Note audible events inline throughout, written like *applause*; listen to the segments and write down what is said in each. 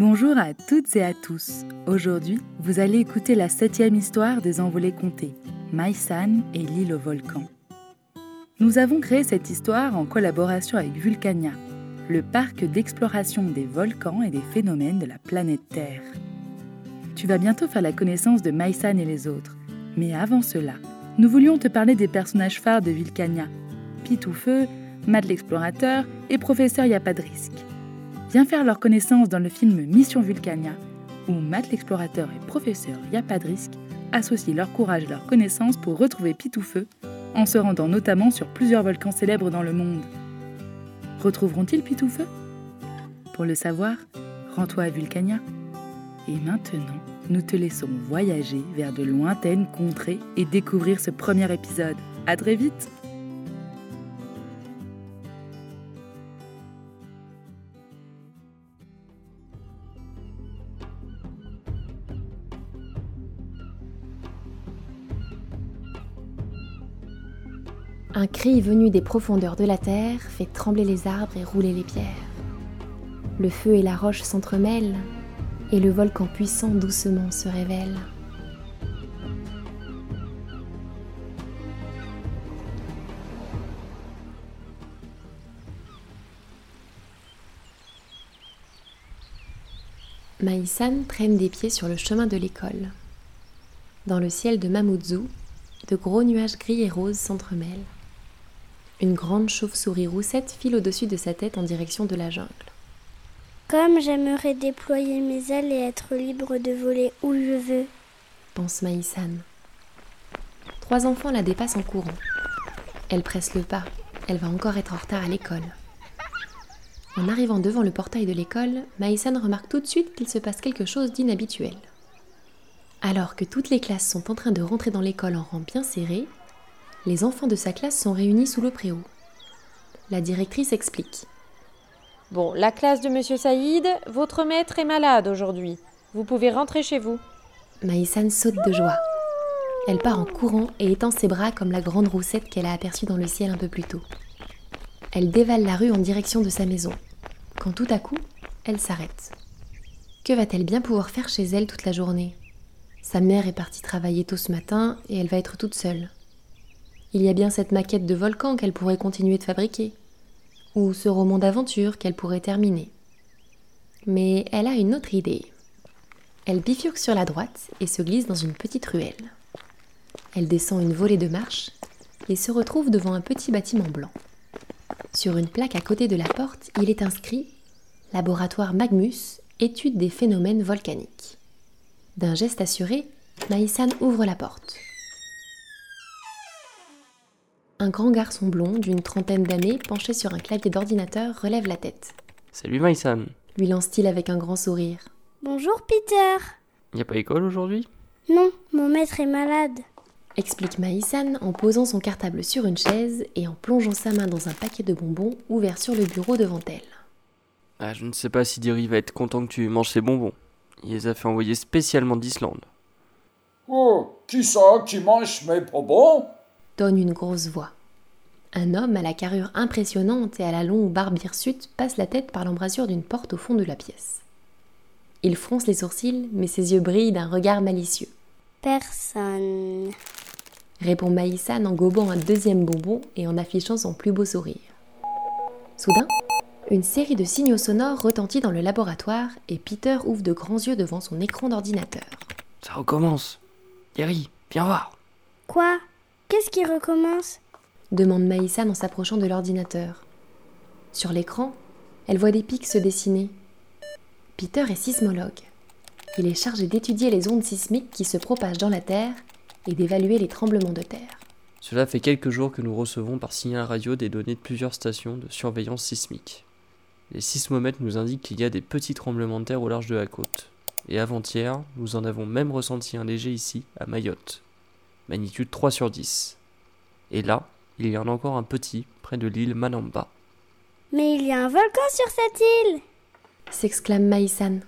Bonjour à toutes et à tous. Aujourd'hui, vous allez écouter la septième histoire des envolées comptées, Maïsan et l'île au volcan. Nous avons créé cette histoire en collaboration avec Vulcania, le parc d'exploration des volcans et des phénomènes de la planète Terre. Tu vas bientôt faire la connaissance de Maïsan et les autres, mais avant cela, nous voulions te parler des personnages phares de Vulcania, Pitoufeu, Matt l'explorateur et Professeur Yapadrisk. Viens faire leur connaissance dans le film Mission Vulcania, où Matt l'explorateur et professeur Yapadrisk associent leur courage et leur connaissance pour retrouver Pitoufeu, en se rendant notamment sur plusieurs volcans célèbres dans le monde. Retrouveront-ils Pitoufeu Pour le savoir, rends-toi à Vulcania. Et maintenant, nous te laissons voyager vers de lointaines contrées et découvrir ce premier épisode. À très vite Un cri venu des profondeurs de la terre fait trembler les arbres et rouler les pierres. Le feu et la roche s'entremêlent, et le volcan puissant doucement se révèle. Maïsan traîne des pieds sur le chemin de l'école. Dans le ciel de Mamoudzou, de gros nuages gris et roses s'entremêlent. Une grande chauve-souris roussette file au-dessus de sa tête en direction de la jungle. Comme j'aimerais déployer mes ailes et être libre de voler où je veux, pense Maïsan. Trois enfants la dépassent en courant. Elle presse le pas. Elle va encore être en retard à l'école. En arrivant devant le portail de l'école, Maïsan remarque tout de suite qu'il se passe quelque chose d'inhabituel. Alors que toutes les classes sont en train de rentrer dans l'école en rang bien serré, les enfants de sa classe sont réunis sous le préau. La directrice explique. Bon, la classe de Monsieur Saïd, votre maître est malade aujourd'hui. Vous pouvez rentrer chez vous. Maïsan saute de joie. Elle part en courant et étend ses bras comme la grande roussette qu'elle a aperçue dans le ciel un peu plus tôt. Elle dévale la rue en direction de sa maison. Quand tout à coup, elle s'arrête. Que va-t-elle bien pouvoir faire chez elle toute la journée? Sa mère est partie travailler tôt ce matin et elle va être toute seule. Il y a bien cette maquette de volcan qu'elle pourrait continuer de fabriquer, ou ce roman d'aventure qu'elle pourrait terminer. Mais elle a une autre idée. Elle bifurque sur la droite et se glisse dans une petite ruelle. Elle descend une volée de marches et se retrouve devant un petit bâtiment blanc. Sur une plaque à côté de la porte, il est inscrit Laboratoire Magmus, étude des phénomènes volcaniques. D'un geste assuré, Maïsan ouvre la porte. Un grand garçon blond d'une trentaine d'années, penché sur un clavier d'ordinateur, relève la tête. Salut Maïsan. Lui lance-t-il avec un grand sourire. Bonjour Peter. Y a pas école aujourd'hui? Non, mon maître est malade. Explique Maïsan en posant son cartable sur une chaise et en plongeant sa main dans un paquet de bonbons ouvert sur le bureau devant elle. Ah, je ne sais pas si Diri va être content que tu manges ces bonbons. Il les a fait envoyer spécialement d'Islande. Oh, qui ça qui mange mes bonbons? Donne une grosse voix. Un homme à la carrure impressionnante et à la longue barbe hirsute passe la tête par l'embrasure d'une porte au fond de la pièce. Il fronce les sourcils, mais ses yeux brillent d'un regard malicieux. Personne. Répond Maïsan en gobant un deuxième bonbon et en affichant son plus beau sourire. Soudain, une série de signaux sonores retentit dans le laboratoire et Peter ouvre de grands yeux devant son écran d'ordinateur. Ça recommence. Thierry, viens voir. Quoi? Qu'est-ce qui recommence? demande Maïsan en s'approchant de l'ordinateur. Sur l'écran, elle voit des pics se dessiner. Peter est sismologue. Il est chargé d'étudier les ondes sismiques qui se propagent dans la Terre et d'évaluer les tremblements de terre. Cela fait quelques jours que nous recevons par signal radio des données de plusieurs stations de surveillance sismique. Les sismomètres nous indiquent qu'il y a des petits tremblements de terre au large de la côte. Et avant-hier, nous en avons même ressenti un léger ici, à Mayotte magnitude 3 sur 10. Et là, il y en a encore un petit, près de l'île Manamba. Mais il y a un volcan sur cette île s'exclame Maïsan.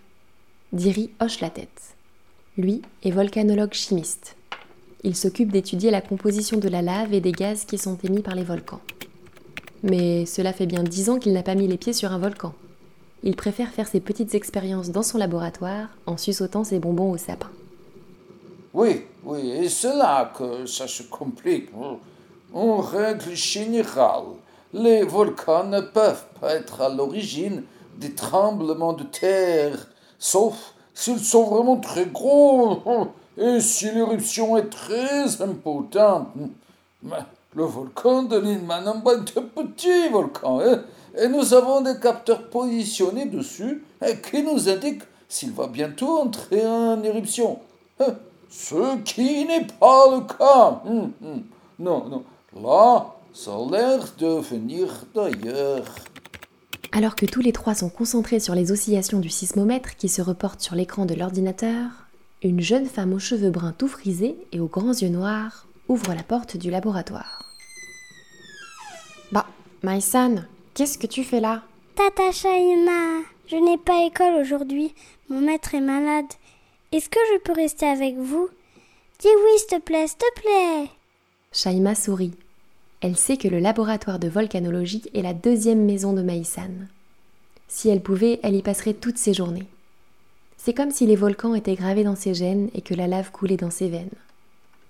Diri hoche la tête. Lui est volcanologue chimiste. Il s'occupe d'étudier la composition de la lave et des gaz qui sont émis par les volcans. Mais cela fait bien dix ans qu'il n'a pas mis les pieds sur un volcan. il préfère faire ses petites expériences dans son laboratoire en suçotant ses bonbons au sapin. Oui, oui, et c'est là que ça se complique. En règle générale, les volcans ne peuvent pas être à l'origine des tremblements de terre, sauf s'ils sont vraiment très gros et si l'éruption est très importante. Mais le volcan de l'île est un petit volcan, hein, et nous avons des capteurs positionnés dessus et qui nous indiquent s'il va bientôt entrer en éruption. Ce qui n'est pas le cas. Hum, hum. Non, non. Là, ça a l'air de venir d'ailleurs. Alors que tous les trois sont concentrés sur les oscillations du sismomètre qui se reportent sur l'écran de l'ordinateur, une jeune femme aux cheveux bruns tout frisés et aux grands yeux noirs ouvre la porte du laboratoire. Bah, Maïsan, qu'est-ce que tu fais là? Tata Shaima, je n'ai pas école aujourd'hui. Mon maître est malade. Est-ce que je peux rester avec vous? Dis oui, s'il te plaît, s'il te plaît. Shaima sourit. Elle sait que le laboratoire de volcanologie est la deuxième maison de Maïsan. Si elle pouvait, elle y passerait toutes ses journées. C'est comme si les volcans étaient gravés dans ses gènes et que la lave coulait dans ses veines.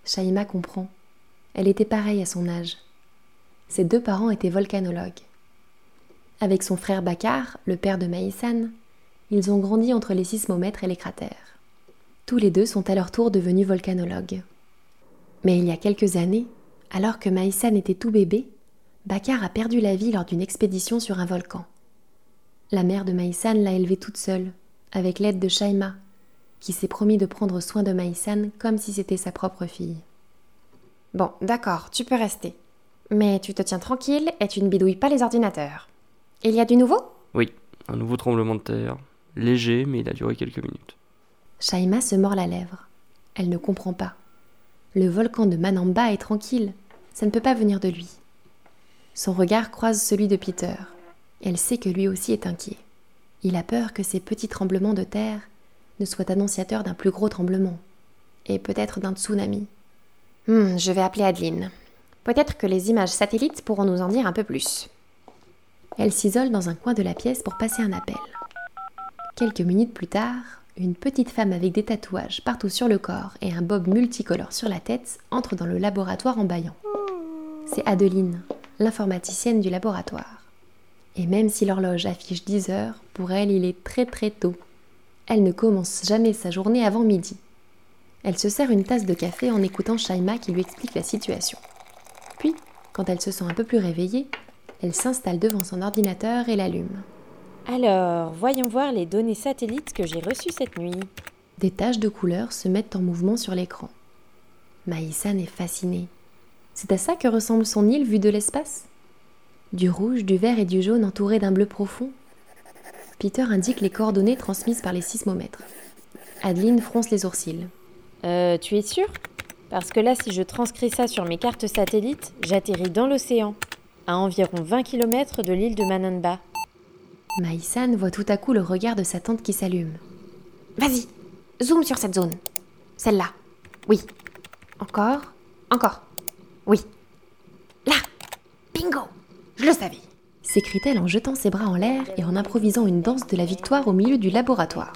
Shaima comprend. Elle était pareille à son âge. Ses deux parents étaient volcanologues. Avec son frère Bakar, le père de Maïsan, ils ont grandi entre les sismomètres et les cratères. Tous les deux sont à leur tour devenus volcanologues. Mais il y a quelques années, alors que Maïsan était tout bébé, Bakar a perdu la vie lors d'une expédition sur un volcan. La mère de Maïsan l'a élevé toute seule, avec l'aide de Shaima, qui s'est promis de prendre soin de Maïsan comme si c'était sa propre fille. Bon, d'accord, tu peux rester. Mais tu te tiens tranquille et tu ne bidouilles pas les ordinateurs. Il y a du nouveau? Oui, un nouveau tremblement de terre. Léger, mais il a duré quelques minutes. Shaima se mord la lèvre. Elle ne comprend pas. Le volcan de Manamba est tranquille. Ça ne peut pas venir de lui. Son regard croise celui de Peter. Elle sait que lui aussi est inquiet. Il a peur que ces petits tremblements de terre ne soient annonciateurs d'un plus gros tremblement, et peut-être d'un tsunami. Hmm, je vais appeler Adeline. Peut-être que les images satellites pourront nous en dire un peu plus. Elle s'isole dans un coin de la pièce pour passer un appel. Quelques minutes plus tard, une petite femme avec des tatouages partout sur le corps et un bob multicolore sur la tête entre dans le laboratoire en bâillant. C'est Adeline, l'informaticienne du laboratoire. Et même si l'horloge affiche 10 heures, pour elle il est très très tôt. Elle ne commence jamais sa journée avant midi. Elle se sert une tasse de café en écoutant Shaima qui lui explique la situation. Puis, quand elle se sent un peu plus réveillée, elle s'installe devant son ordinateur et l'allume. Alors, voyons voir les données satellites que j'ai reçues cette nuit. Des taches de couleurs se mettent en mouvement sur l'écran. Maïsan est fascinée. C'est à ça que ressemble son île vue de l'espace Du rouge, du vert et du jaune entourés d'un bleu profond Peter indique les coordonnées transmises par les sismomètres. Adeline fronce les sourcils. Euh, tu es sûre Parce que là, si je transcris ça sur mes cartes satellites, j'atterris dans l'océan, à environ 20 km de l'île de Mananba. Maïsan voit tout à coup le regard de sa tante qui s'allume. Vas-y, zoom sur cette zone. Celle-là. Oui. Encore. Encore. Oui. Là. Bingo. Je le savais. s'écrie-t-elle en jetant ses bras en l'air et en improvisant une danse de la victoire au milieu du laboratoire.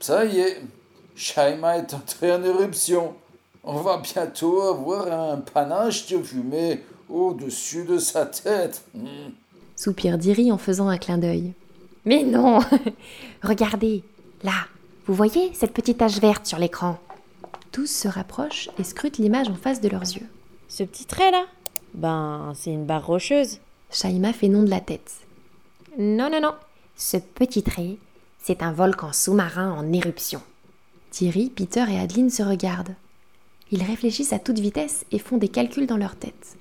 Ça y est, Shaima est entrée en éruption. On va bientôt avoir un panache de fumée au-dessus de sa tête. Hmm. Soupire Diri en faisant un clin d'œil. Mais non *laughs* Regardez, là, vous voyez cette petite tache verte sur l'écran? Tous se rapprochent et scrutent l'image en face de leurs yeux. Ce petit trait là? Ben, c'est une barre rocheuse. Shaima fait non de la tête. Non, non, non. Ce petit trait, c'est un volcan sous-marin en éruption. Thierry, Peter et Adeline se regardent. Ils réfléchissent à toute vitesse et font des calculs dans leur tête.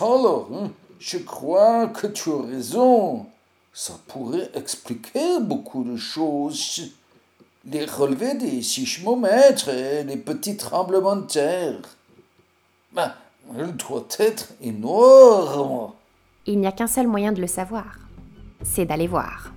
Alors, hein, je crois que tu as raison. Ça pourrait expliquer beaucoup de choses. Les relevés des sismomètres et les petits tremblements de terre. Ben, il doit être énorme. Il n'y a qu'un seul moyen de le savoir. C'est d'aller voir.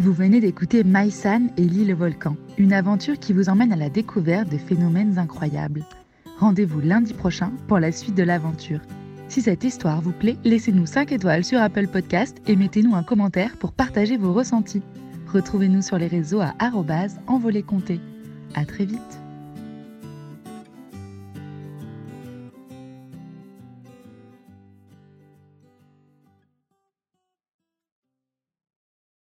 Vous venez d'écouter Maïsan et l'île volcan, une aventure qui vous emmène à la découverte de phénomènes incroyables. Rendez-vous lundi prochain pour la suite de l'aventure. Si cette histoire vous plaît, laissez-nous 5 étoiles sur Apple Podcast et mettez-nous un commentaire pour partager vos ressentis. Retrouvez-nous sur les réseaux à envolé À très vite